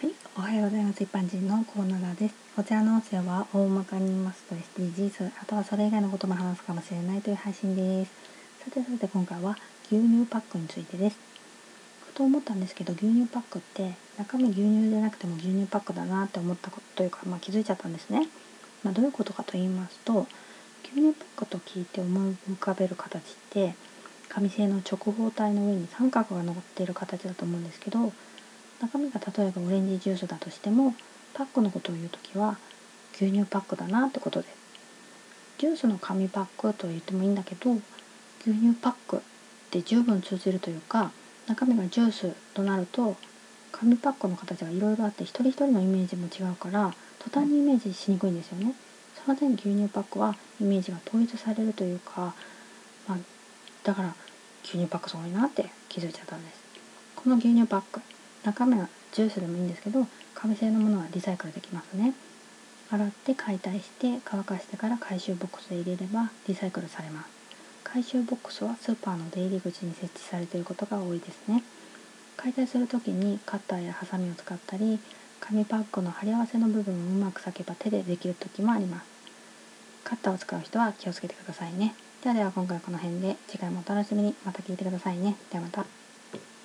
はい、おはようございます。一般人のコーナーです。こちらの音声は大まかに言いますと SDGs、あとはそれ以外のことも話すかもしれないという配信です。さてさて今回は牛乳パックについてです。ふと思ったんですけど、牛乳パックって中身牛乳じゃなくても牛乳パックだなって思ったことというか、まあ、気づいちゃったんですね。まあ、どういうことかと言いますと、牛乳パックと聞いて思い浮かべる形って紙製の直方体の上に三角が乗っている形だと思うんですけど中身が例えばオレンジジュースだとしてもパックのことを言う時は牛乳パックだなってことで。すジュースの紙パックと言ってもいいんだけど牛乳パックって十分通じるというか中身がジュースとなると紙パックの形がいろいろあって一人一人のイメージも違うから途端にイメージしにくいんですよね。その点牛乳パックはイメージが統一されるというか、まあ、だから牛乳パックすごいなって気づいちゃったんです。この牛乳パック。中身はジュースでもいいんですけど紙製のものはリサイクルできますね。洗って解体して乾かしてから回収ボックスで入れればリサイクルされます。回収ボックスはスーパーの出入り口に設置されていることが多いですね。解体する時にカッターやハサミを使ったり紙パックの貼り合わせの部分をうまく裂けば手でできる時もあります。カッターを使う人は気をつけてくださいね。ではでは今回はこの辺で次回もお楽しみに。また聞いてくださいね。ではまた。